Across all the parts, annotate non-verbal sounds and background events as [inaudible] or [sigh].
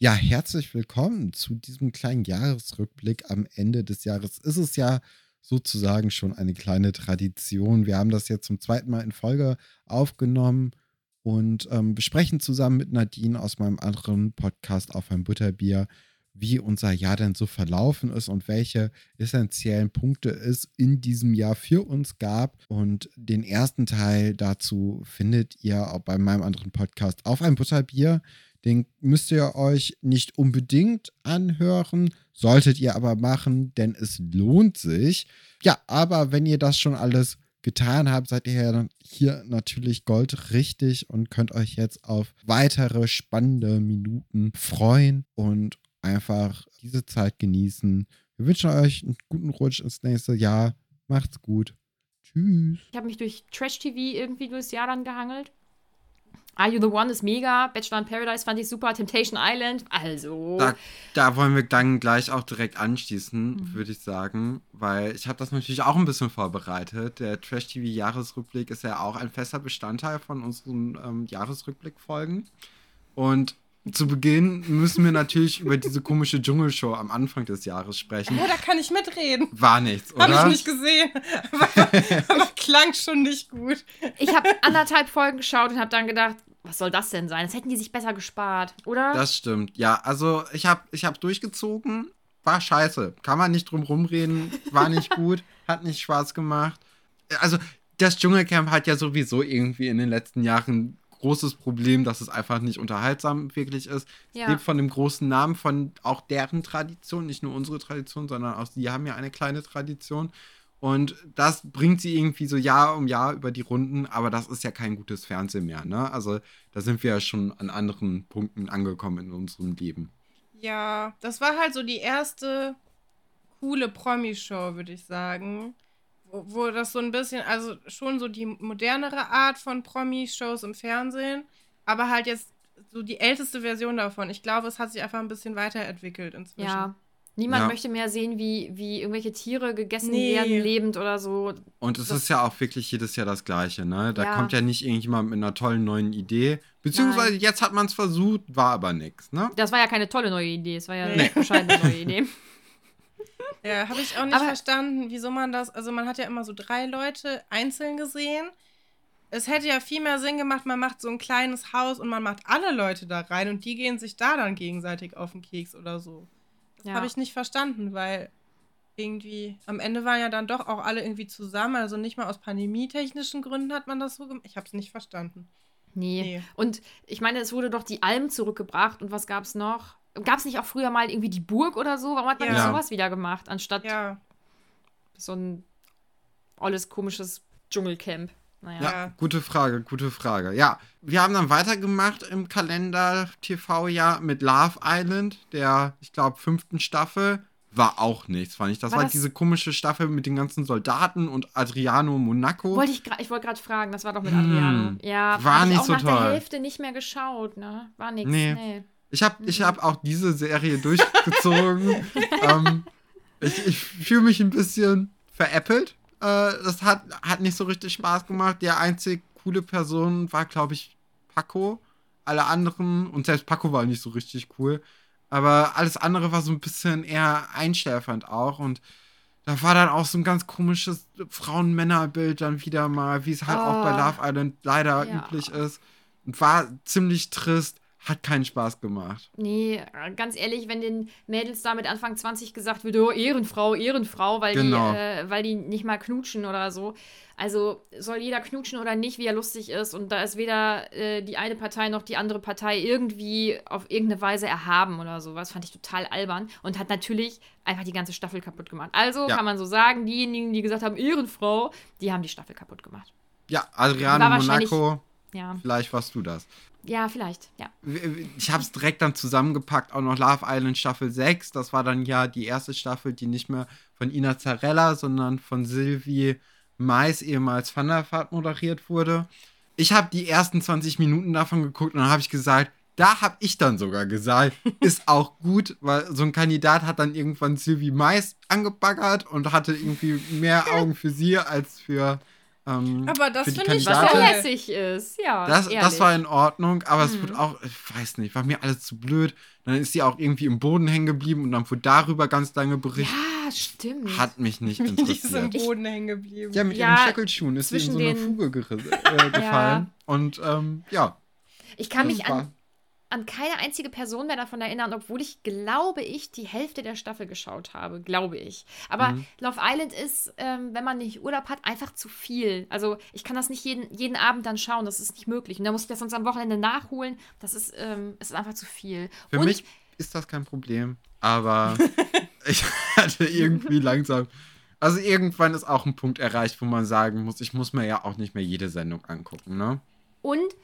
Ja, herzlich willkommen zu diesem kleinen Jahresrückblick. Am Ende des Jahres ist es ja sozusagen schon eine kleine Tradition. Wir haben das jetzt zum zweiten Mal in Folge aufgenommen und ähm, besprechen zusammen mit Nadine aus meinem anderen Podcast auf ein Butterbier, wie unser Jahr denn so verlaufen ist und welche essentiellen Punkte es in diesem Jahr für uns gab. Und den ersten Teil dazu findet ihr auch bei meinem anderen Podcast auf ein Butterbier. Den müsst ihr euch nicht unbedingt anhören, solltet ihr aber machen, denn es lohnt sich. Ja, aber wenn ihr das schon alles getan habt, seid ihr ja hier natürlich goldrichtig und könnt euch jetzt auf weitere spannende Minuten freuen und einfach diese Zeit genießen. Wir wünschen euch einen guten Rutsch ins nächste Jahr. Macht's gut. Tschüss. Ich habe mich durch Trash-TV irgendwie durchs Jahr dann gehangelt. Are You the One ist mega. Bachelor in Paradise fand ich super. Temptation Island, also. Da, da wollen wir dann gleich auch direkt anschließen, mhm. würde ich sagen. Weil ich habe das natürlich auch ein bisschen vorbereitet. Der Trash-TV-Jahresrückblick ist ja auch ein fester Bestandteil von unseren ähm, Jahresrückblick-Folgen. Und zu Beginn müssen wir natürlich über diese komische Dschungelshow am Anfang des Jahres sprechen. Ja, da kann ich mitreden. War nichts, oder? Habe ich nicht gesehen. Aber, [laughs] aber klang schon nicht gut. Ich habe anderthalb Folgen geschaut und habe dann gedacht, was soll das denn sein? Das hätten die sich besser gespart, oder? Das stimmt. Ja, also ich habe ich hab durchgezogen. War scheiße. Kann man nicht drum rumreden. War nicht [laughs] gut. hat nicht Spaß gemacht. Also das Dschungelcamp hat ja sowieso irgendwie in den letzten Jahren großes Problem, dass es einfach nicht unterhaltsam wirklich ist. Ja. Es lebt von dem großen Namen, von auch deren Tradition, nicht nur unsere Tradition, sondern auch sie haben ja eine kleine Tradition. Und das bringt sie irgendwie so Jahr um Jahr über die Runden, aber das ist ja kein gutes Fernsehen mehr, ne? Also da sind wir ja schon an anderen Punkten angekommen in unserem Leben. Ja, das war halt so die erste coole Promi-Show, würde ich sagen wo, wo das so ein bisschen, also schon so die modernere Art von Promi-Shows im Fernsehen, aber halt jetzt so die älteste Version davon. Ich glaube, es hat sich einfach ein bisschen weiterentwickelt inzwischen. Ja. Niemand ja. möchte mehr sehen, wie, wie irgendwelche Tiere gegessen nee. werden, lebend oder so. Und es das ist ja auch wirklich jedes Jahr das Gleiche, ne? Da ja. kommt ja nicht irgendjemand mit einer tollen neuen Idee. Beziehungsweise Nein. jetzt hat man es versucht, war aber nichts, ne? Das war ja keine tolle neue Idee, es war ja nee. eine bescheidene neue Idee. [laughs] Ja, habe ich auch nicht Aber verstanden, wieso man das. Also, man hat ja immer so drei Leute einzeln gesehen. Es hätte ja viel mehr Sinn gemacht, man macht so ein kleines Haus und man macht alle Leute da rein und die gehen sich da dann gegenseitig auf den Keks oder so. Ja. habe ich nicht verstanden, weil irgendwie am Ende waren ja dann doch auch alle irgendwie zusammen. Also nicht mal aus pandemietechnischen Gründen hat man das so gemacht. Ich habe es nicht verstanden. Nee. nee. Und ich meine, es wurde doch die Alm zurückgebracht und was gab es noch? Gab es nicht auch früher mal irgendwie die Burg oder so? Warum hat man ja. nicht sowas wieder gemacht, anstatt ja. so ein alles komisches Dschungelcamp? Naja. Ja, gute Frage, gute Frage. Ja, wir haben dann weitergemacht im Kalender TV-Jahr mit Love Island, der, ich glaube, fünften Staffel. War auch nichts, fand ich. Das war, war das diese komische Staffel mit den ganzen Soldaten und Adriano Monaco. Wollte ich, ich wollte gerade fragen, das war doch mit Adriano. Hm, ja, war nicht ich auch so nach toll. der Hälfte nicht mehr geschaut, ne? War nichts. Nee. nee. Ich habe ich hab auch diese Serie durchgezogen. [laughs] ähm, ich ich fühle mich ein bisschen veräppelt. Äh, das hat, hat nicht so richtig Spaß gemacht. Die einzige coole Person war, glaube ich, Paco. Alle anderen, und selbst Paco war nicht so richtig cool. Aber alles andere war so ein bisschen eher einschläfernd auch. Und da war dann auch so ein ganz komisches Frauen-Männer-Bild dann wieder mal, wie es halt oh. auch bei oh. Love Island leider ja. üblich ist. Und war ziemlich trist hat keinen Spaß gemacht. Nee, ganz ehrlich, wenn den Mädels da mit Anfang 20 gesagt wird, oh, Ehrenfrau, Ehrenfrau, weil, genau. die, äh, weil die nicht mal knutschen oder so. Also soll jeder knutschen oder nicht, wie er lustig ist. Und da ist weder äh, die eine Partei noch die andere Partei irgendwie auf irgendeine Weise erhaben oder sowas. Fand ich total albern und hat natürlich einfach die ganze Staffel kaputt gemacht. Also ja. kann man so sagen, diejenigen, die gesagt haben, Ehrenfrau, die haben die Staffel kaputt gemacht. Ja, Adriano Monaco. Ja. Vielleicht warst du das. Ja, vielleicht, ja. Ich habe es direkt dann zusammengepackt, auch noch Love Island Staffel 6. Das war dann ja die erste Staffel, die nicht mehr von Ina Zarella, sondern von Sylvie Mais, ehemals Van der Vaart, moderiert wurde. Ich habe die ersten 20 Minuten davon geguckt und dann habe ich gesagt, da habe ich dann sogar gesagt, [laughs] ist auch gut, weil so ein Kandidat hat dann irgendwann Sylvie Mais angebaggert und hatte irgendwie mehr [laughs] Augen für sie als für Ähm, aber das finde ich, lässig ist, ja. Das, das war in Ordnung, aber mhm. es wird auch, ich weiß nicht, war mir alles zu blöd. Dann ist sie auch irgendwie im Boden hängen geblieben und dann wurde darüber ganz lange berichtet. Ja, stimmt. Hat mich nicht interessiert. [laughs] Die ist im Boden hängen geblieben. Ja, mit ja, ihren Shackelschuhen ist sie in so eine Fuge äh, [laughs] gefallen. ja. Und ähm, ja. Ich kann mich an, an keine einzige Person mehr davon erinnern, obwohl ich glaube ich die Hälfte der Staffel geschaut habe, glaube ich. Aber mhm. Love Island ist, ähm, wenn man nicht Urlaub hat, einfach zu viel. Also ich kann das nicht jeden, jeden Abend dann schauen, das ist nicht möglich. Und da muss ich das sonst am Wochenende nachholen. Das ist, ähm, ist einfach zu viel. Für Und, mich ist das kein Problem, aber [laughs] ich hatte irgendwie [laughs] langsam. Also irgendwann ist auch ein Punkt erreicht, wo man sagen muss, ich muss mir ja auch nicht mehr jede Sendung angucken, ne? Und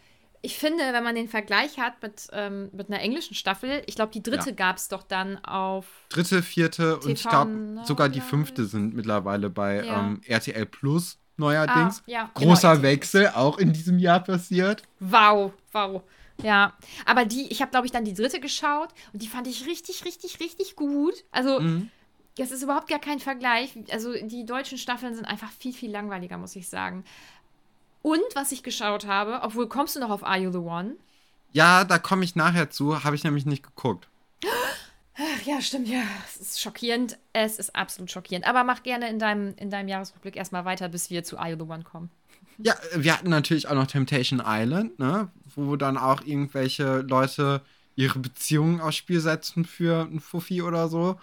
ich finde, wenn man den Vergleich hat mit, ähm, mit einer englischen Staffel, ich glaube, die dritte ja. gab es doch dann auf. Dritte, vierte TV und ich glaube, sogar die fünfte sind mittlerweile bei ja. ähm, RTL Plus neuerdings. Ah, ja, genau, Großer genau, Wechsel, auch in diesem Jahr passiert. Wow, wow. Ja, aber die, ich habe, glaube ich, dann die dritte geschaut und die fand ich richtig, richtig, richtig gut. Also, mhm. das ist überhaupt gar kein Vergleich. Also, die deutschen Staffeln sind einfach viel, viel langweiliger, muss ich sagen. Und was ich geschaut habe, obwohl kommst du noch auf Are You the One? Ja, da komme ich nachher zu, habe ich nämlich nicht geguckt. Ach, ja, stimmt, ja. Es ist schockierend. Es ist absolut schockierend. Aber mach gerne in deinem, in deinem Jahresrückblick erstmal weiter, bis wir zu Are You the One kommen. Ja, wir hatten natürlich auch noch Temptation Island, ne? Wo dann auch irgendwelche Leute ihre Beziehungen aufs Spiel setzen für ein Fuffi oder so.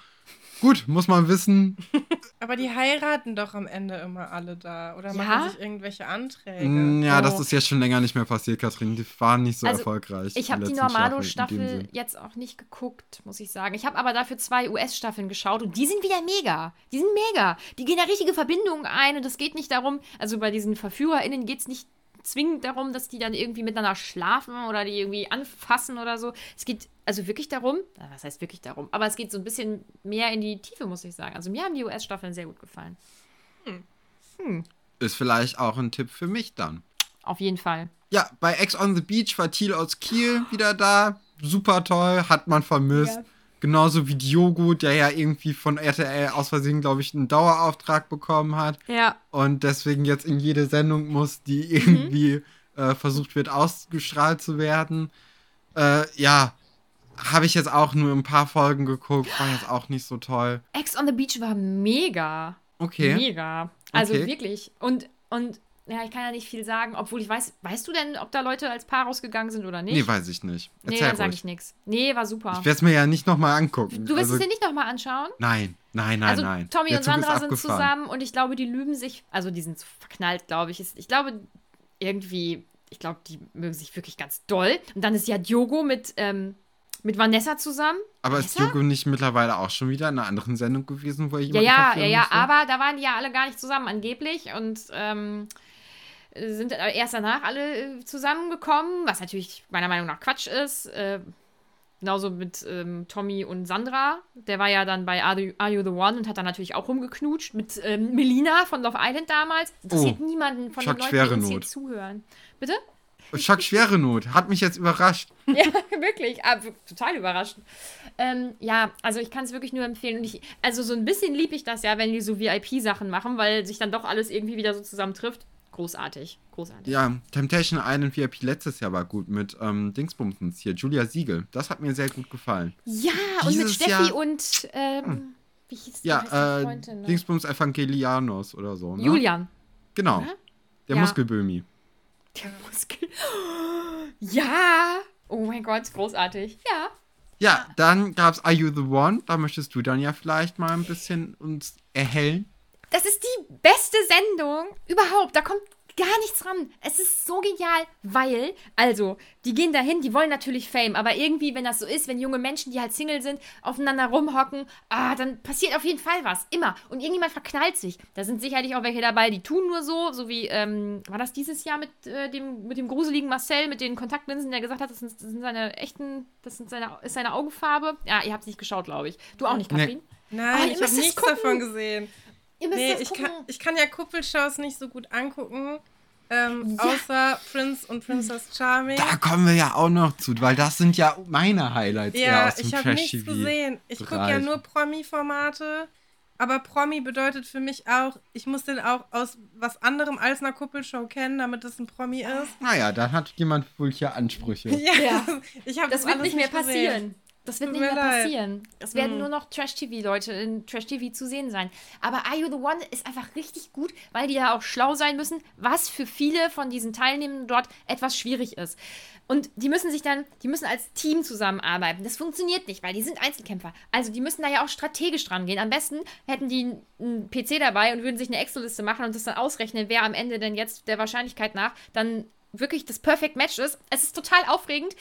Gut, muss man wissen. [laughs] Aber die heiraten doch am Ende immer alle da oder machen ja? sich irgendwelche Anträge. Mm, ja, oh. das ist jetzt schon länger nicht mehr passiert, Kathrin. Die waren nicht so also, erfolgreich. Ich habe die Normalo-Staffel jetzt auch nicht geguckt, muss ich sagen. Ich habe aber dafür zwei US-Staffeln geschaut und die sind wieder mega. Die sind mega. Die gehen da richtige Verbindungen ein und es geht nicht darum, also bei diesen VerführerInnen geht es nicht zwingend darum, dass die dann irgendwie miteinander schlafen oder die irgendwie anfassen oder so. Es geht also wirklich darum, was heißt wirklich darum, aber es geht so ein bisschen mehr in die Tiefe, muss ich sagen. Also mir haben die US-Staffeln sehr gut gefallen. Hm. Hm. Ist vielleicht auch ein Tipp für mich dann. Auf jeden Fall. Ja, bei Ex on the Beach war Thiel aus Kiel wieder da. Super toll, hat man vermisst. Ja. Genauso wie Diogo, der ja irgendwie von RTL aus Versehen, glaube ich, einen Dauerauftrag bekommen hat. Ja. Und deswegen jetzt in jede Sendung muss, die irgendwie mhm. äh, versucht wird, ausgestrahlt zu werden. Äh, ja, habe ich jetzt auch nur ein paar Folgen geguckt, war jetzt auch nicht so toll. Ex on the Beach war mega. Okay. Mega. Also okay. wirklich. Und, und ja, ich kann ja nicht viel sagen, obwohl ich weiß, weißt du denn, ob da Leute als Paar rausgegangen sind oder nicht? Nee, weiß ich nicht. Erzähl nee, dann sage ich nichts. Nee, war super. Ich werde es mir ja nicht nochmal angucken. Du wirst also, es dir nicht nochmal anschauen? Nein, nein, nein, also, nein. Tommy und Sandra sind zusammen und ich glaube, die lügen sich, also die sind verknallt, glaube ich. Ich glaube, irgendwie, ich glaube, die mögen sich wirklich ganz doll. Und dann ist ja Diogo mit, ähm, mit Vanessa zusammen. Aber Vanessa? ist Diogo nicht mittlerweile auch schon wieder in einer anderen Sendung gewesen, wo er jemanden Ja, ja, ja, ja, aber da waren die ja alle gar nicht zusammen angeblich und ähm, sind erst danach alle äh, zusammengekommen, was natürlich meiner Meinung nach Quatsch ist. Äh, genauso mit ähm, Tommy und Sandra. Der war ja dann bei Are You, Are you the One und hat dann natürlich auch rumgeknutscht mit ähm, Melina von Love Island damals. Interessiert oh, niemanden von den Leuten, die uns hier zuhören. Bitte? Schock schwere Not. Hat mich jetzt überrascht. [laughs] ja, wirklich. Ah, total überrascht. Ähm, ja, also ich kann es wirklich nur empfehlen. Ich, also so ein bisschen lieb ich das ja, wenn die so VIP-Sachen machen, weil sich dann doch alles irgendwie wieder so zusammentrifft. Großartig. Großartig. Ja, Temptation Island VIP letztes Jahr war gut mit ähm, Dingsbumsens hier, Julia Siegel. Das hat mir sehr gut gefallen. Ja, Dieses und mit Steffi Jahr, und ähm, hm. wie hieß Ja, äh, Dingsbums Evangelianos oder so. Ne? Julian. Genau. Oder? Der ja. Muskelbömi. Der Muskel. [gasps] Ja! Oh mein Gott, großartig. Ja. Ja, dann gab es Are You the One? Da möchtest du dann ja vielleicht mal ein bisschen uns erhellen. Das ist die beste Sendung überhaupt. Da kommt gar nichts ran. Es ist so genial, weil, also, die gehen dahin, die wollen natürlich Fame, aber irgendwie, wenn das so ist, wenn junge Menschen, die halt Single sind, aufeinander rumhocken, ah, dann passiert auf jeden Fall was. Immer. Und irgendjemand verknallt sich. Da sind sicherlich auch welche dabei, die tun nur so, so wie, ähm, war das dieses Jahr mit, äh, dem, mit dem gruseligen Marcel, mit den Kontaktlinsen, der gesagt hat, das sind, das sind seine echten, das sind seine, ist seine Augenfarbe. Ja, ihr habt es nicht geschaut, glaube ich. Du auch nicht, Katrin? Nee. Nein, oh, ich habe nichts gucken. davon gesehen. Nee, ich kann, ich kann ja Kuppelshows nicht so gut angucken. Ähm, ja. Außer Prince und Princess Charming. Da kommen wir ja auch noch zu, weil das sind ja meine Highlights ja, aus dem ich habe nichts gesehen. Ich gucke ja nur Promi-Formate. Aber Promi bedeutet für mich auch, ich muss den auch aus was anderem als einer Kuppelshow kennen, damit es ein Promi ist. Naja, dann hat jemand wohl hier Ansprüche. [laughs] Ja, ja. [laughs] ich habe das, das wird nicht mehr passieren. Das wird Tut nicht mehr leid. passieren. Es werden hm. nur noch Trash-TV-Leute in Trash-TV zu sehen sein. Aber Are You the One ist einfach richtig gut, weil die ja auch schlau sein müssen, was für viele von diesen Teilnehmenden dort etwas schwierig ist. Und die müssen sich dann, die müssen als Team zusammenarbeiten. Das funktioniert nicht, weil die sind Einzelkämpfer. Also die müssen da ja auch strategisch dran gehen. Am besten hätten die einen PC dabei und würden sich eine Excel-Liste machen und das dann ausrechnen, wer am Ende denn jetzt der Wahrscheinlichkeit nach dann wirklich das Perfect Match ist. Es ist total aufregend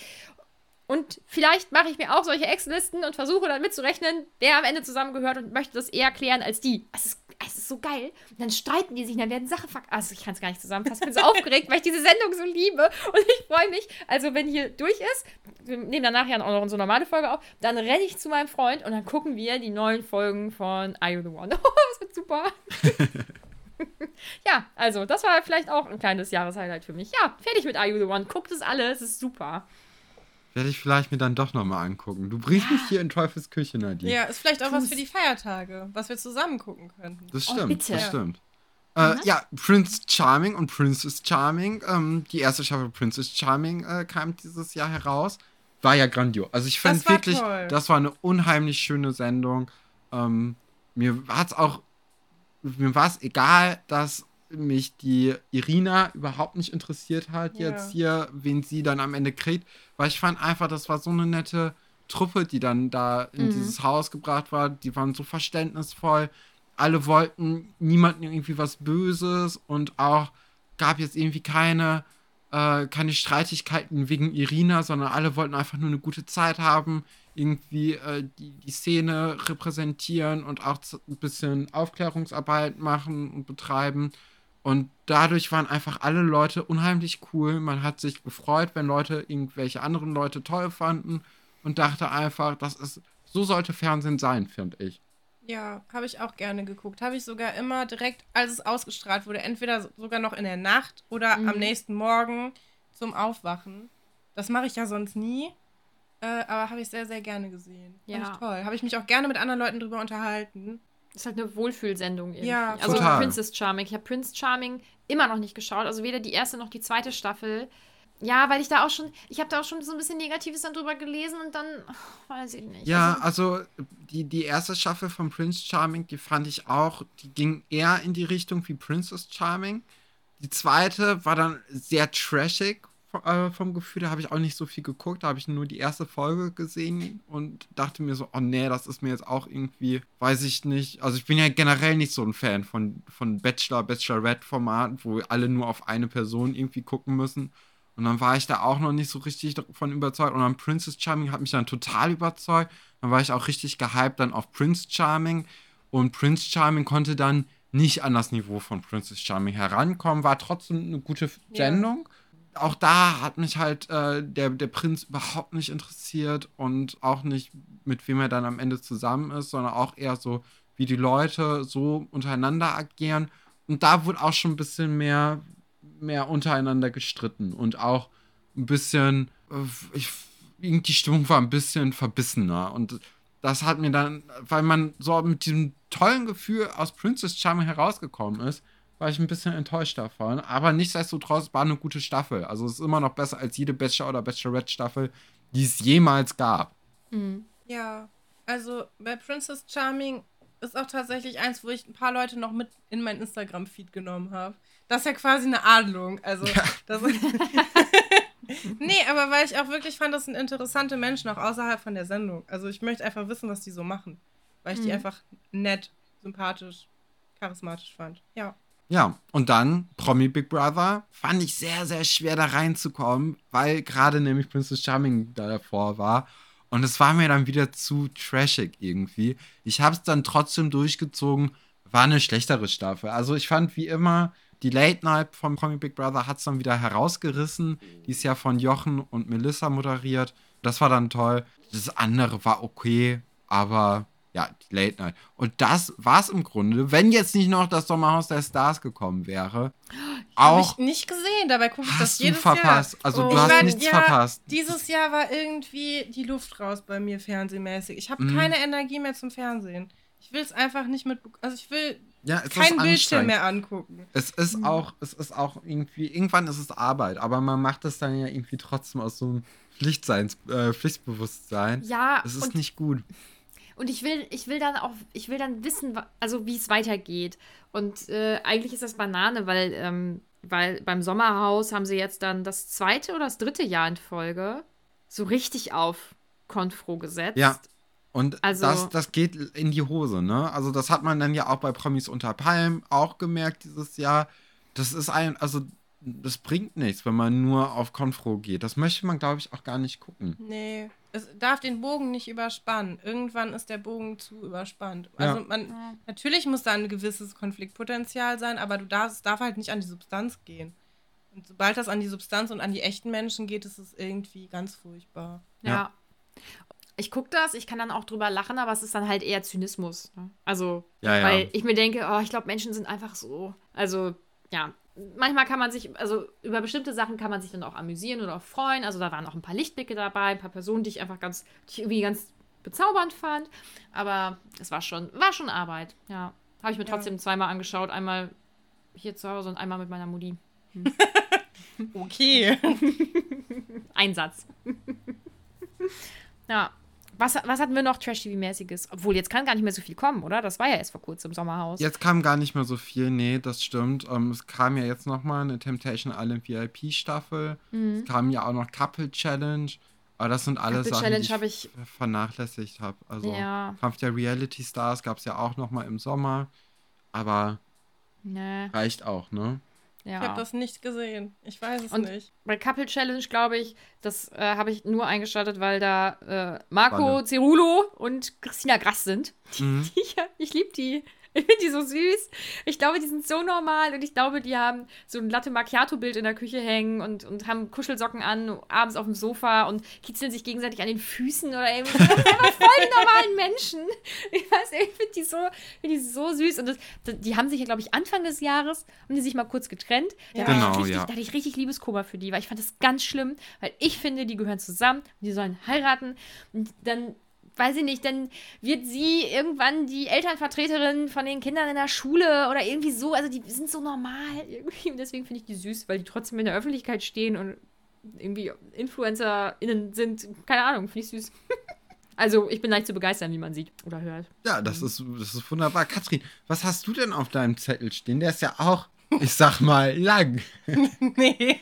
und vielleicht mache ich mir auch solche Excel-Listen und versuche dann mitzurechnen, wer am Ende zusammengehört und möchte das eher klären als die. Es ist, es ist so geil. Und dann streiten die sich, dann werden Sachen verkauft. Also ich kann es gar nicht zusammenfassen. Ich bin so [laughs] aufgeregt, weil ich diese Sendung so liebe. Und ich freue mich. Also wenn hier durch ist, wir nehmen dann nachher auch noch unsere normale Folge auf, dann renne ich zu meinem Freund und dann gucken wir die neuen Folgen von Are You The One. Oh, [laughs] das wird super. [laughs] ja, also das war vielleicht auch ein kleines Jahreshighlight für mich. Ja, fertig mit Are You The One. Guckt es alle, es ist super. Werde ich vielleicht mir dann doch nochmal angucken. Du bringst ja. mich hier in Teufels Küche, Nadine. Ja, ist vielleicht auch was für die Feiertage, was wir zusammen gucken könnten. Das oh, stimmt, oh, das stimmt. Äh, ja, Prince Charming und Princess Charming. Ähm, die erste Staffel Princess Charming äh, kam dieses Jahr heraus. War ja grandios. Also ich fand wirklich, toll. das war eine unheimlich schöne Sendung. Ähm, mir war es auch, mir war es egal, dass mich die Irina überhaupt nicht interessiert hat, ja. jetzt hier, wen sie dann am Ende kriegt, weil ich fand einfach, das war so eine nette Truppe, die dann da in mhm. dieses Haus gebracht war. Die waren so verständnisvoll. Alle wollten niemanden irgendwie was Böses und auch gab jetzt irgendwie keine, äh, keine Streitigkeiten wegen Irina, sondern alle wollten einfach nur eine gute Zeit haben, irgendwie äh, die, die Szene repräsentieren und auch ein bisschen Aufklärungsarbeit machen und betreiben. Und dadurch waren einfach alle Leute unheimlich cool. Man hat sich gefreut, wenn Leute irgendwelche anderen Leute toll fanden und dachte einfach, das ist, so sollte Fernsehen sein, finde ich. Ja, habe ich auch gerne geguckt. Habe ich sogar immer direkt, als es ausgestrahlt wurde, entweder sogar noch in der Nacht oder mhm. am nächsten Morgen zum Aufwachen. Das mache ich ja sonst nie. Äh, aber habe ich sehr, sehr gerne gesehen. Ja. Fand ich toll. Habe ich mich auch gerne mit anderen Leuten drüber unterhalten. Ist halt eine Wohlfühlsendung irgendwie. Ja, also total. Princess Charming. Ich habe Prince Charming immer noch nicht geschaut. Also weder die erste noch die zweite Staffel. Ja, weil ich da auch schon, ich habe da auch schon so ein bisschen Negatives dann drüber gelesen und dann, oh, weiß ich nicht. Ja, also, also die, die erste Staffel von Prince Charming, die fand ich auch, die ging eher in die Richtung wie Princess Charming. Die zweite war dann sehr trashig äh, vom Gefühl, da habe ich auch nicht so viel geguckt, da habe ich nur die erste Folge gesehen und dachte mir so, oh nee, das ist mir jetzt auch irgendwie, weiß ich nicht. Also ich bin ja generell nicht so ein Fan von, von Bachelor, Bachelorette-Formaten, wo alle nur auf eine Person irgendwie gucken müssen. Und dann war ich da auch noch nicht so richtig davon überzeugt. Und dann Princess Charming hat mich dann total überzeugt. Dann war ich auch richtig gehypt dann auf Prince Charming. Und Prince Charming konnte dann nicht an das Niveau von Princess Charming herankommen, war trotzdem eine gute Sendung. Ja auch da hat mich halt äh, der, der Prinz überhaupt nicht interessiert und auch nicht, mit wem er dann am Ende zusammen ist, sondern auch eher so, wie die Leute so untereinander agieren. Und da wurde auch schon ein bisschen mehr, mehr untereinander gestritten und auch ein bisschen, äh, ich, die Stimmung war ein bisschen verbissener. Und das hat mir dann, weil man so mit diesem tollen Gefühl aus Princess Charming herausgekommen ist, war ich ein bisschen enttäuscht davon. Aber nichtsdestotrotz war eine gute Staffel. Also es ist immer noch besser als jede Bachelor- oder Bachelorette-Staffel, die es jemals gab. Mhm. Ja, also bei Princess Charming ist auch tatsächlich eins, wo ich ein paar Leute noch mit in mein Instagram-Feed genommen habe. Das ist ja quasi eine Adlung. Also, ja. das [laughs] nee, aber weil ich auch wirklich fand, das sind interessante Menschen, auch außerhalb von der Sendung. Also ich möchte einfach wissen, was die so machen. Weil ich mhm. die einfach nett, sympathisch, charismatisch fand. Ja. Ja, und dann Promi Big Brother fand ich sehr, sehr schwer da reinzukommen, weil gerade nämlich Princess Charming da davor war. Und es war mir dann wieder zu trashig irgendwie. Ich habe es dann trotzdem durchgezogen, war eine schlechtere Staffel. Also ich fand wie immer, die Late Night von Promi Big Brother hat es dann wieder herausgerissen. Die ist ja von Jochen und Melissa moderiert. Das war dann toll. Das andere war okay, aber ja, die Late Night. Und das war es im Grunde, wenn jetzt nicht noch das Sommerhaus der Stars gekommen wäre. Habe ich nicht gesehen, dabei gucke ich das jedes verpasst. Jahr. Also oh. du hast war, nichts ja, verpasst. Dieses Jahr war irgendwie die Luft raus bei mir fernsehmäßig. Ich habe mhm. keine Energie mehr zum Fernsehen. Ich will es einfach nicht mit. Also ich will ja, kein Bildschirm mehr angucken. Es ist mhm. auch, es ist auch irgendwie, irgendwann ist es Arbeit, aber man macht es dann ja irgendwie trotzdem aus so einem Pflichtseins, äh, Pflichtbewusstsein. Ja. Es ist nicht gut. Und ich will, ich will dann auch, ich will dann wissen, also wie es weitergeht. Und äh, eigentlich ist das Banane, weil, ähm, weil beim Sommerhaus haben sie jetzt dann das zweite oder das dritte Jahr in Folge so richtig auf Konfro gesetzt. Ja. Und also, das, das geht in die Hose, ne? Also, das hat man dann ja auch bei Promis unter Palm auch gemerkt dieses Jahr. Das ist ein, also das bringt nichts, wenn man nur auf Konfro geht. Das möchte man, glaube ich, auch gar nicht gucken. Nee, es darf den Bogen nicht überspannen. Irgendwann ist der Bogen zu überspannt. Also man, ja. natürlich muss da ein gewisses Konfliktpotenzial sein, aber du darfst, es darf halt nicht an die Substanz gehen. Und sobald das an die Substanz und an die echten Menschen geht, ist es irgendwie ganz furchtbar. Ja. ja. Ich gucke das, ich kann dann auch drüber lachen, aber es ist dann halt eher Zynismus. Ne? Also, ja, weil ich mir denke, oh, ich glaube, Menschen sind einfach so. Also, ja, manchmal kann man sich, also über bestimmte Sachen kann man sich dann auch amüsieren oder auch freuen. Also da waren auch ein paar Lichtblicke dabei, ein paar Personen, die ich einfach ganz, die ich irgendwie ganz bezaubernd fand. Aber es war schon, war schon Arbeit, ja. Habe ich mir ja. trotzdem zweimal angeschaut. Einmal hier zu Hause und einmal mit meiner Mutti. Hm. [laughs] okay. [laughs] Einsatz. ja. Was, was hatten wir noch Trash-TV-mäßiges? Obwohl, jetzt kann gar nicht mehr so viel kommen, oder? Das war ja erst vor kurzem im Sommerhaus. Jetzt kam gar nicht mehr so viel, nee, das stimmt. Ähm, es kam ja jetzt noch mal eine Temptation Island VIP-Staffel. Mhm. Es kam ja auch noch Couple Challenge. Aber das sind alle Couple Sachen, die ich, ich, vernachlässigt habe. Also ja. Kampf der Reality Stars gab es ja auch noch mal im Sommer. Aber nee. reicht auch, ne? Ja. Ich habe das nicht gesehen. Ich weiß es und nicht. Bei Couple Challenge, glaube ich, das äh, habe ich nur eingeschaltet, weil da äh, Marco Cerulo und Christina Grass sind. Mhm. Die, die, ich liebe die. Ich finde die so süß. Ich glaube, die sind so normal und ich glaube, die haben so ein Latte Macchiato-Bild in der Küche hängen und, und haben Kuschelsocken an, abends auf dem Sofa und kitzeln sich gegenseitig an den Füßen oder irgendwie. Das sind einfach voll die normalen Menschen. Ich weiß, ich finde die, so, find die so süß. Und das, die haben sich ja, glaube ich, Anfang des Jahres haben die sich mal kurz getrennt. Ja. Da, genau, richtig, ja. da hatte ich richtig Liebeskoma für die, weil ich fand das ganz schlimm, weil ich finde, die gehören zusammen und die sollen heiraten. Und dann weiß ich nicht, dann wird sie irgendwann die Elternvertreterin von den Kindern in der Schule oder irgendwie so. Also die sind so normal irgendwie. Und deswegen finde ich die süß, weil die trotzdem in der Öffentlichkeit stehen und irgendwie InfluencerInnen sind. Keine Ahnung, finde ich süß. [laughs] also ich bin leicht zu begeistern, wie man sieht oder hört. Ja, das ist, das ist wunderbar. Katrin, was hast du denn auf deinem Zettel stehen? Der ist ja auch, ich sag mal, lang. [laughs] nee.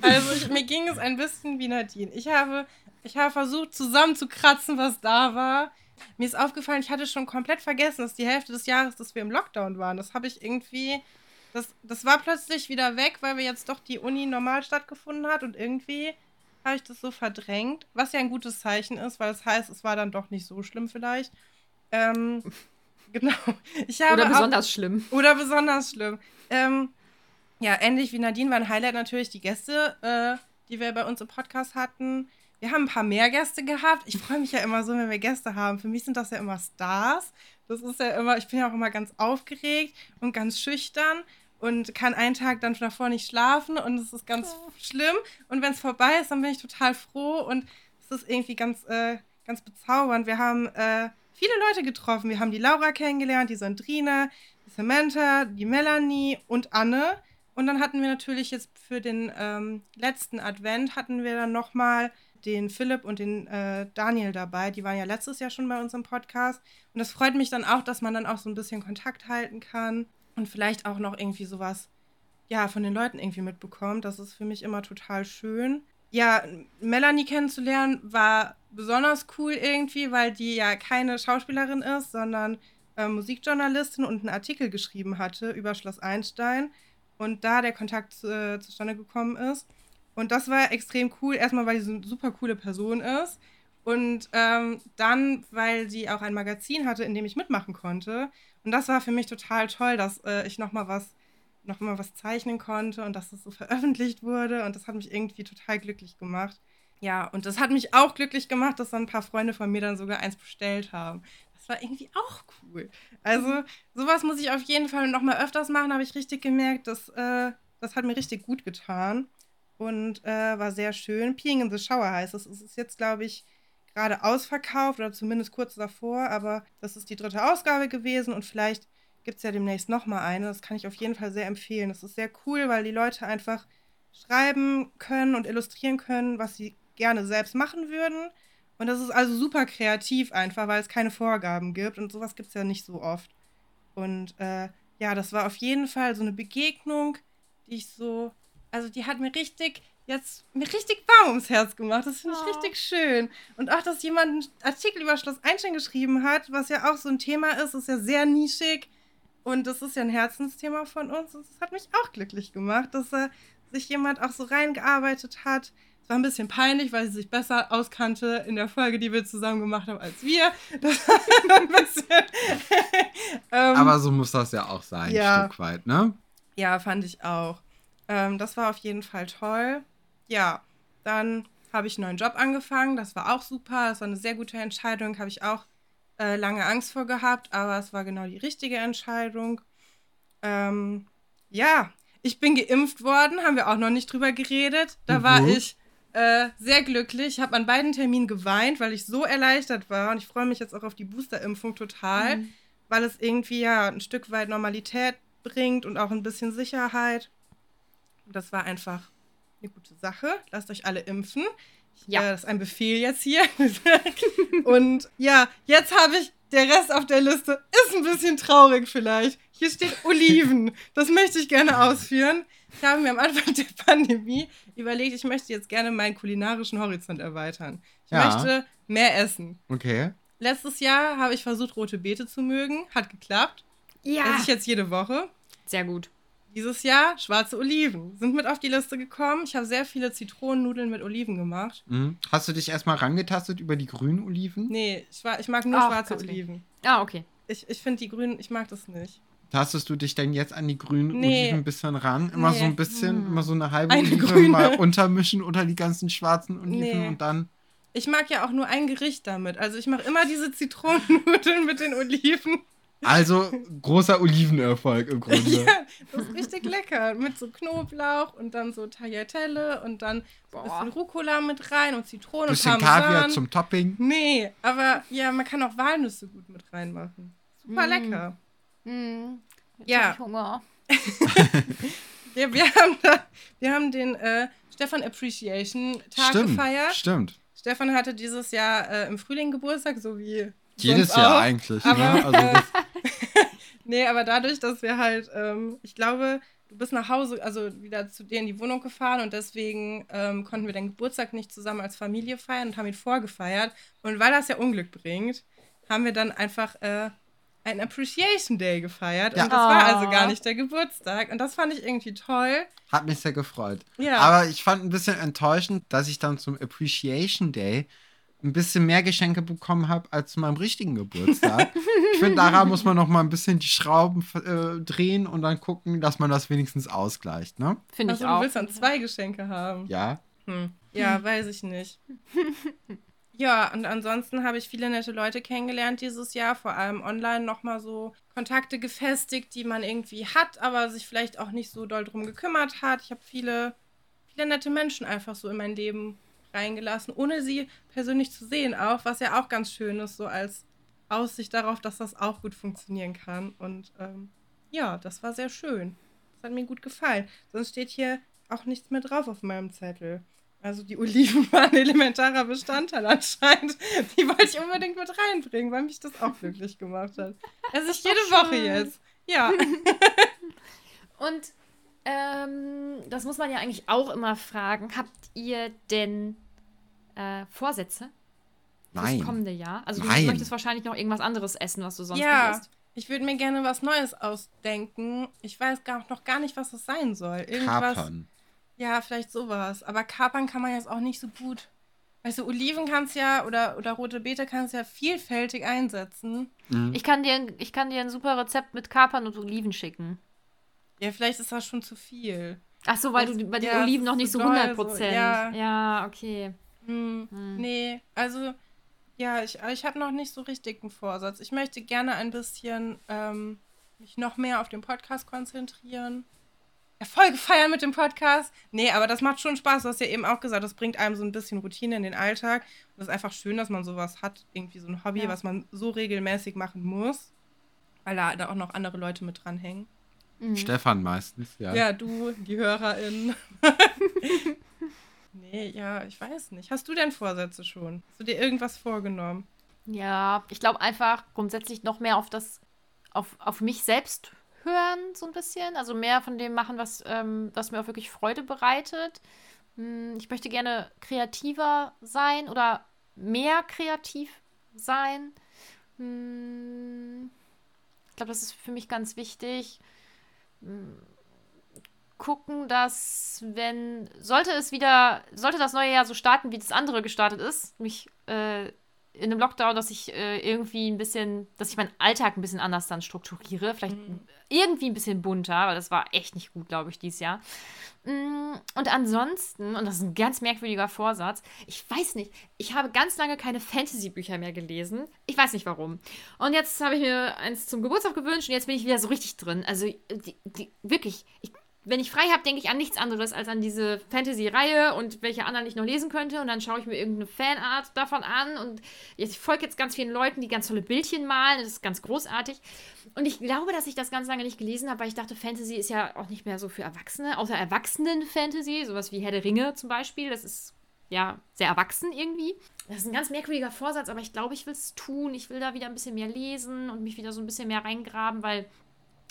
Also ich, mir ging es ein bisschen wie Nadine. Ich habe ich habe versucht zusammenzukratzen, was da war. Mir ist aufgefallen, ich hatte schon komplett vergessen, dass die Hälfte des Jahres, dass wir im Lockdown waren. Das habe ich irgendwie. Das, das war plötzlich wieder weg, weil wir jetzt doch die Uni normal stattgefunden hat und irgendwie habe ich das so verdrängt, was ja ein gutes Zeichen ist, weil es das heißt, es war dann doch nicht so schlimm vielleicht. Ähm, [laughs] genau. oder besonders auch, schlimm. Oder besonders schlimm. Ähm, ja, ähnlich wie Nadine war ein Highlight natürlich die Gäste, äh, die wir bei uns im Podcast hatten. Wir haben ein paar mehr Gäste gehabt. Ich freue mich ja immer so, wenn wir Gäste haben. Für mich sind das ja immer Stars. Das ist ja immer, ich bin ja auch immer ganz aufgeregt und ganz schüchtern und kann einen Tag dann davor nicht schlafen und es ist ganz oh. schlimm. Und wenn es vorbei ist, dann bin ich total froh und es ist irgendwie ganz, äh, ganz bezaubernd. Wir haben äh, viele Leute getroffen. Wir haben die Laura kennengelernt, die Sandrine, die Samantha, die Melanie und Anne. Und dann hatten wir natürlich jetzt für den ähm, letzten Advent hatten wir dann nochmal den Philipp und den äh, Daniel dabei. Die waren ja letztes Jahr schon bei uns im Podcast. Und es freut mich dann auch, dass man dann auch so ein bisschen Kontakt halten kann und vielleicht auch noch irgendwie sowas, ja, von den Leuten irgendwie mitbekommt. Das ist für mich immer total schön. Ja, Melanie kennenzulernen war besonders cool irgendwie, weil die ja keine Schauspielerin ist, sondern äh, Musikjournalistin und einen Artikel geschrieben hatte über Schloss Einstein und da der Kontakt äh, zustande gekommen ist. Und das war extrem cool. Erstmal, weil sie eine super coole Person ist. Und ähm, dann, weil sie auch ein Magazin hatte, in dem ich mitmachen konnte. Und das war für mich total toll, dass äh, ich nochmal was, noch was zeichnen konnte und dass das so veröffentlicht wurde. Und das hat mich irgendwie total glücklich gemacht. Ja, und das hat mich auch glücklich gemacht, dass dann ein paar Freunde von mir dann sogar eins bestellt haben. Das war irgendwie auch cool. Also, sowas muss ich auf jeden Fall nochmal öfters machen, habe ich richtig gemerkt. dass, äh, das hat mir richtig gut getan und äh, war sehr schön. Peeing in the Shower heißt es. Es ist jetzt, glaube ich, gerade ausverkauft oder zumindest kurz davor, aber das ist die dritte Ausgabe gewesen und vielleicht gibt es ja demnächst nochmal eine. Das kann ich auf jeden Fall sehr empfehlen. Das ist sehr cool, weil die Leute einfach schreiben können und illustrieren können, was sie gerne selbst machen würden. Und das ist also super kreativ einfach, weil es keine Vorgaben gibt und sowas gibt es ja nicht so oft. Und äh, ja, das war auf jeden Fall so eine Begegnung, die ich so, also die hat mir richtig, jetzt mir richtig warm ums Herz gemacht. Das finde ich oh. richtig schön. Und auch, dass jemand einen Artikel über Schloss Einstein geschrieben hat, was ja auch so ein Thema ist, ist ja sehr nischig. Und das ist ja ein Herzensthema von uns. Und das hat mich auch glücklich gemacht, dass äh, sich jemand auch so reingearbeitet hat. Es war ein bisschen peinlich, weil sie sich besser auskannte in der Folge, die wir zusammen gemacht haben, als wir. [laughs] Das war ein bisschen. [laughs] ähm, Aber so muss das ja auch sein, ja. ein Stück weit, ne? Ja, fand ich auch. Ähm, das war auf jeden Fall toll. Ja, dann habe ich einen neuen Job angefangen. Das war auch super. Das war eine sehr gute Entscheidung. Habe ich auch äh, lange Angst vor gehabt, aber es war genau die richtige Entscheidung. Ähm, ja, ich bin geimpft worden, haben wir auch noch nicht drüber geredet. Da mhm. war ich äh, sehr glücklich. Ich habe an beiden Terminen geweint, weil ich so erleichtert war. Und ich freue mich jetzt auch auf die Boosterimpfung total, mhm. weil es irgendwie ja ein Stück weit Normalität bringt und auch ein bisschen Sicherheit. Das war einfach eine gute Sache. Lasst euch alle impfen. Ja. Äh, das ist ein Befehl jetzt hier. [laughs] und ja, jetzt habe ich der Rest auf der Liste ist ein bisschen traurig vielleicht. Hier steht [laughs] Oliven. Das möchte ich gerne ausführen. Ich habe mir am Anfang [laughs] der Pandemie überlegt, ich möchte jetzt gerne meinen kulinarischen Horizont erweitern. Ich ja. möchte mehr essen. Okay. Letztes Jahr habe ich versucht, rote Beete zu mögen. Hat geklappt. Ja. Esse ich jetzt jede Woche. Sehr gut. Dieses Jahr schwarze Oliven sind mit auf die Liste gekommen. Ich habe sehr viele Zitronennudeln mit Oliven gemacht. Mhm. Hast du dich erstmal rangetastet über die grünen Oliven? Nee, ich, war, ich mag nur Ach, schwarze Oliven. Ah, okay. Ich, ich finde die grünen, ich mag das nicht. Tastest du dich denn jetzt an die grünen nee. Oliven ein bisschen ran? Immer nee. so ein bisschen, hm. immer so eine halbe eine Olive grüne. mal untermischen unter die ganzen schwarzen Oliven nee. und dann. Ich mag ja auch nur ein Gericht damit. Also ich mache immer diese Zitronennudeln mit den Oliven. Also großer Olivenerfolg im [laughs] Grunde. ja, das ist richtig lecker. Mit so Knoblauch und dann so Tagliatelle und dann Boah. ein bisschen Rucola mit rein und Zitrone bisschen und Parmesan. Kaviar zum Topping. Nee, aber ja, man kann auch Walnüsse gut mit reinmachen. Super mm. lecker. Mm. Jetzt ja. Ich Hunger. [laughs] ja, wir haben, da, wir haben den äh, Stefan Appreciation Tag stimmt, gefeiert. Stimmt. Stefan hatte dieses Jahr äh, im Frühling Geburtstag, so wie jedes Jahr auch. eigentlich. Aber, ne? also äh, nee, aber dadurch, dass wir halt, ähm, ich glaube, du bist nach Hause, also wieder zu dir in die Wohnung gefahren und deswegen ähm, konnten wir deinen Geburtstag nicht zusammen als Familie feiern und haben ihn vorgefeiert. Und weil das ja Unglück bringt, haben wir dann einfach äh, einen Appreciation Day gefeiert. Ja. Und das war also gar nicht der Geburtstag. Und das fand ich irgendwie toll. Hat mich sehr gefreut. Ja. Aber ich fand ein bisschen enttäuschend, dass ich dann zum Appreciation Day ein bisschen mehr Geschenke bekommen habe als zu meinem richtigen Geburtstag. ich finde, daran muss man noch mal ein bisschen die Schrauben äh, drehen und dann gucken, dass man das wenigstens ausgleicht, ne? Finde ich also, auch. Du willst dann zwei Geschenke haben. Ja. Hm. Ja, weiß ich nicht. [laughs] ja, und ansonsten habe ich viele nette Leute kennengelernt dieses Jahr, vor allem online nochmal so Kontakte gefestigt, die man irgendwie hat, aber sich vielleicht auch nicht so doll drum gekümmert hat. Ich habe viele, viele nette Menschen einfach so in mein Leben reingelassen, ohne sie persönlich zu sehen auch, was ja auch ganz schön ist, so als Aussicht darauf, dass das auch gut funktionieren kann. Und ähm, ja, das war sehr schön. Das hat mir gut gefallen. Sonst steht hier auch nichts mehr drauf auf meinem Zettel. Also die [laughs] Oliven waren ein elementarer Bestandteil anscheinend. Die wollte ich unbedingt mit reinbringen, weil mich das auch glücklich gemacht hat. Also ich jede Woche jetzt. Ja. [laughs] [laughs] Und ähm, das muss man ja eigentlich auch immer fragen. Habt ihr denn äh, Vorsätze? Nein. Fürs kommende Jahr? Also du Nein. möchtest wahrscheinlich noch irgendwas anderes essen, was du sonst ja. isst. Ich würde mir gerne was Neues ausdenken. Ich weiß gar, noch gar nicht, was das sein soll. Irgendwas. Kapern. Ja, vielleicht sowas. Aber Kapern kann man jetzt auch nicht so gut. Weißt du, Oliven kannst ja oder, oder rote Beete kannst ja vielfältig einsetzen. Mhm. Ich, kann dir, ich kann dir ein super Rezept mit Kapern und Oliven schicken. Ja, vielleicht ist das schon zu viel. Ach so, weil das, du bei den ja, Oliven noch nicht so 100 Prozent. So, ja. ja, okay. Hm, hm. Nee, also ja, ich, ich habe noch nicht so richtig einen Vorsatz. Ich möchte gerne ein bisschen ähm, mich noch mehr auf den Podcast konzentrieren. Erfolge feiern mit dem Podcast. Nee, aber das macht schon Spaß. Du hast ja eben auch gesagt, das bringt einem so ein bisschen Routine in den Alltag. Und es ist einfach schön, dass man sowas hat, irgendwie so ein Hobby, ja. was man so regelmäßig machen muss, weil da, da auch noch andere Leute mit dranhängen. Mhm. Stefan meistens, ja. Ja, du, die HörerInnen. [laughs] nee, ja, ich weiß nicht. Hast du denn Vorsätze schon? Hast du dir irgendwas vorgenommen? Ja, ich glaube einfach grundsätzlich noch mehr auf das, auf, auf mich selbst hören, so ein bisschen. Also mehr von dem machen, was, ähm, was mir auch wirklich Freude bereitet. Hm, ich möchte gerne kreativer sein oder mehr kreativ sein. Hm, ich glaube, das ist für mich ganz wichtig. Gucken, dass wenn sollte es wieder sollte das neue Jahr so starten, wie das andere gestartet ist, mich äh, in einem Lockdown, dass ich äh, irgendwie ein bisschen, dass ich meinen Alltag ein bisschen anders dann strukturiere. Vielleicht mhm. irgendwie ein bisschen bunter, weil das war echt nicht gut, glaube ich, dieses Jahr. Mm, und ansonsten, und das ist ein ganz merkwürdiger Vorsatz, ich weiß nicht, ich habe ganz lange keine Fantasy-Bücher mehr gelesen. Ich weiß nicht warum. Und jetzt habe ich mir eins zum Geburtstag gewünscht und jetzt bin ich wieder so richtig drin. Also, die, die, wirklich, ich wenn ich frei habe, denke ich an nichts anderes als an diese Fantasy-Reihe und welche anderen ich noch lesen könnte. Und dann schaue ich mir irgendeine Fanart davon an. Und ich folge jetzt ganz vielen Leuten, die ganz tolle Bildchen malen. Das ist ganz großartig. Und ich glaube, dass ich das ganz lange nicht gelesen habe, weil ich dachte, Fantasy ist ja auch nicht mehr so für Erwachsene. Außer Erwachsenen-Fantasy, sowas wie Herr der Ringe zum Beispiel. Das ist ja sehr erwachsen irgendwie. Das ist ein ganz merkwürdiger Vorsatz, aber ich glaube, ich will es tun. Ich will da wieder ein bisschen mehr lesen und mich wieder so ein bisschen mehr reingraben, weil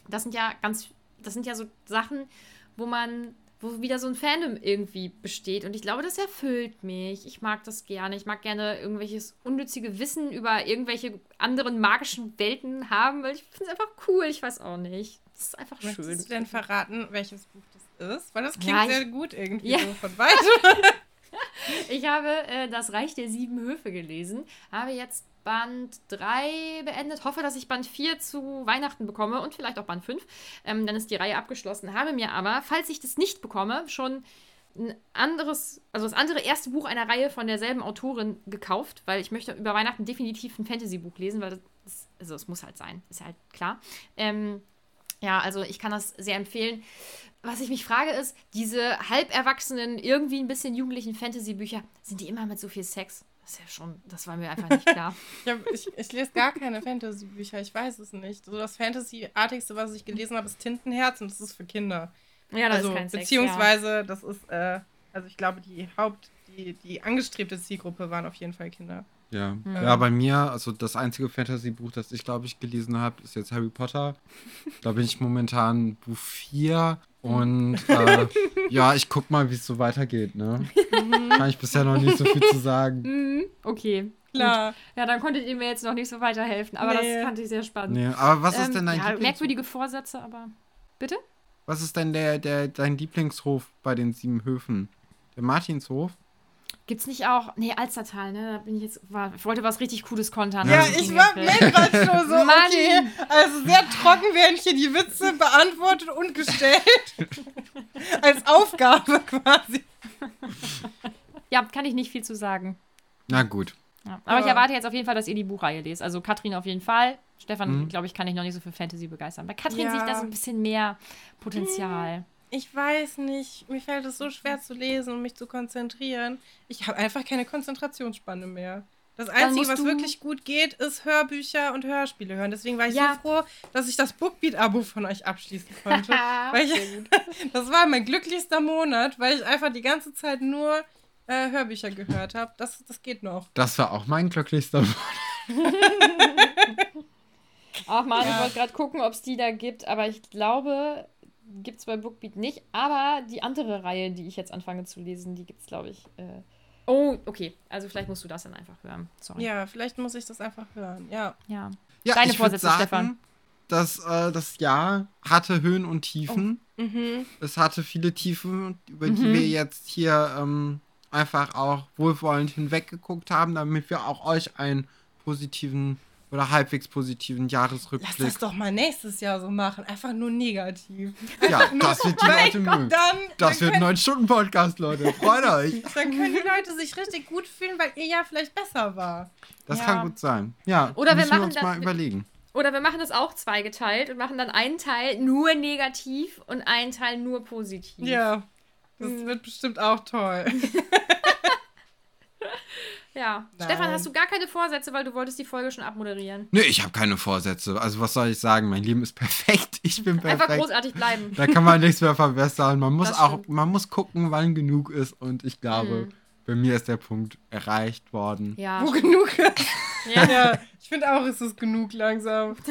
das sind ja ganz das sind ja so Sachen, wo man, wo wieder so ein Fandom irgendwie besteht. Und ich glaube, das erfüllt mich. Ich mag das gerne. Ich mag gerne irgendwelches unnützige Wissen über irgendwelche anderen magischen Welten haben, weil ich finde es einfach cool. Ich weiß auch nicht. Das ist einfach Möchtest schön. Möchtest du denn verraten, welches Buch das ist? Weil das klingt ja, ich, sehr gut irgendwie ja. so von weitem. [laughs] ich habe äh, Das Reich der Sieben Höfe gelesen, habe jetzt Band 3 beendet. Hoffe, dass ich Band 4 zu Weihnachten bekomme und vielleicht auch Band 5. Ähm, dann ist die Reihe abgeschlossen. Habe mir aber, falls ich das nicht bekomme, schon ein anderes, also das andere erste Buch einer Reihe von derselben Autorin gekauft, weil ich möchte über Weihnachten definitiv ein Fantasy-Buch lesen, weil das, also es muss halt sein, ist halt klar. Ähm, ja, also ich kann das sehr empfehlen. Was ich mich frage ist, diese halberwachsenen, irgendwie ein bisschen jugendlichen Fantasy-Bücher, sind die immer mit so viel Sex? Das ist ja schon, das war mir einfach nicht klar. [laughs] ich, hab, ich, ich, lese gar keine Fantasy-Bücher, ich weiß es nicht. So das Fantasy-artigste, was ich gelesen habe, ist Tintenherz und das ist für Kinder. Ja, das also, ist kein Sex, Beziehungsweise, ja. das ist, äh, also ich glaube, die Haupt, die, die angestrebte Zielgruppe waren auf jeden Fall Kinder. Ja. Mhm. ja, bei mir, also das einzige Fantasy-Buch, das ich, glaube ich, gelesen habe, ist jetzt Harry Potter. [laughs] da bin ich momentan Buch 4 und äh, [laughs] ja, ich guck mal, wie es so weitergeht, ne? Mhm. Kann ich bisher noch nicht so viel zu sagen. Mhm. Okay. Klar. Gut. Ja, dann konntet ihr mir jetzt noch nicht so weiterhelfen, aber nee. das fand ich sehr spannend. Nee, aber was ist ähm, denn dein ja, merkwürdige Vorsätze, aber. Bitte? Was ist denn der, der, dein Lieblingshof bei den sieben Höfen? Der Martinshof? Gibt's nicht auch. Nee, Alstertal, ne? Da bin ich jetzt. War, ich wollte was richtig Cooles kontern. Ja, ich war mir gerade schon so, okay. Also sehr trocken werden hier die Witze beantwortet und gestellt. [laughs] Als Aufgabe quasi. Ja, kann ich nicht viel zu sagen. Na gut. Ja, aber ja. ich erwarte jetzt auf jeden Fall, dass ihr die Buchreihe lest. Also Katrin auf jeden Fall. Stefan, mhm. glaube ich, kann ich noch nicht so für Fantasy begeistern. Bei Katrin ja. sehe ich da so ein bisschen mehr Potenzial. Ich weiß nicht. Mir fällt es so schwer zu lesen und mich zu konzentrieren. Ich habe einfach keine Konzentrationsspanne mehr. Das Einzige, was wirklich gut geht, ist Hörbücher und Hörspiele hören. Deswegen war ich ja. so froh, dass ich das Bookbeat-Abo von euch abschließen [laughs] konnte. weil ich, [laughs] das war mein glücklichster Monat, weil ich einfach die ganze Zeit nur äh, Hörbücher gehört habe. Das, das geht noch. Das war auch mein glücklichster Monat. [laughs] Ach man, ja. ich wollte gerade gucken, ob es die da gibt, aber ich glaube, gibt es bei Bookbeat nicht, aber die andere Reihe, die ich jetzt anfange zu lesen, die gibt es, glaube ich. Äh oh, okay. Also vielleicht musst du das dann einfach hören. Sorry. Ja, vielleicht muss ich das einfach hören. Ja. Ja. ja Deine Vorsätze, sagen, Stefan. Das, äh, das Jahr hatte Höhen und Tiefen. Oh. Mhm. Es hatte viele Tiefen, über die mhm. wir jetzt hier ähm, einfach auch wohlwollend hinweggeguckt haben, damit wir auch euch einen positiven oder halbwegs positiven Jahresrückblick. Lass das doch mal nächstes Jahr so machen. Einfach nur negativ. Ja, das wird die Leute mögen. Dann, das dann wird ein 9-Stunden-Podcast, Leute. Freut [laughs] euch. Dann können die Leute sich richtig gut fühlen, weil ihr ja vielleicht besser war. Das ja. kann gut sein. Ja, oder wir machen wir uns das, mal überlegen. Oder wir machen das auch zweigeteilt und machen dann einen Teil nur negativ und einen Teil nur positiv. Ja, das hm. wird bestimmt auch toll. [laughs] Ja. Nein. Stefan, hast du gar keine Vorsätze, weil du wolltest die Folge schon abmoderieren? Nö, ich habe keine Vorsätze. Also was soll ich sagen? Mein Leben ist [laughs] perfekt. Ich bin perfekt. Einfach großartig bleiben. Da kann man nichts mehr verbessern. Man muss auch, man muss gucken, wann genug ist. Und ich glaube, mhm. bei mir ist der Punkt erreicht worden. Ja. Wo genug ist. [laughs] ja. ja. Ich finde auch, ist es genug langsam. [laughs]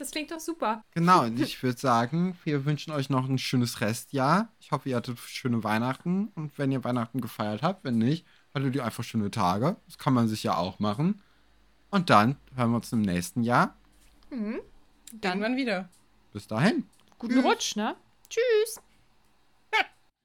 Das klingt doch super. Genau, und ich würde sagen, wir wünschen euch noch ein schönes Restjahr. Ich hoffe, ihr hattet schöne Weihnachten. Und wenn ihr Weihnachten gefeiert habt, wenn nicht, hattet ihr einfach schöne Tage. Das kann man sich ja auch machen. Und dann hören wir uns im nächsten Jahr. Mhm. Dann wann wieder. Bis dahin. Guten Tschüss. Rutsch, ne? Tschüss.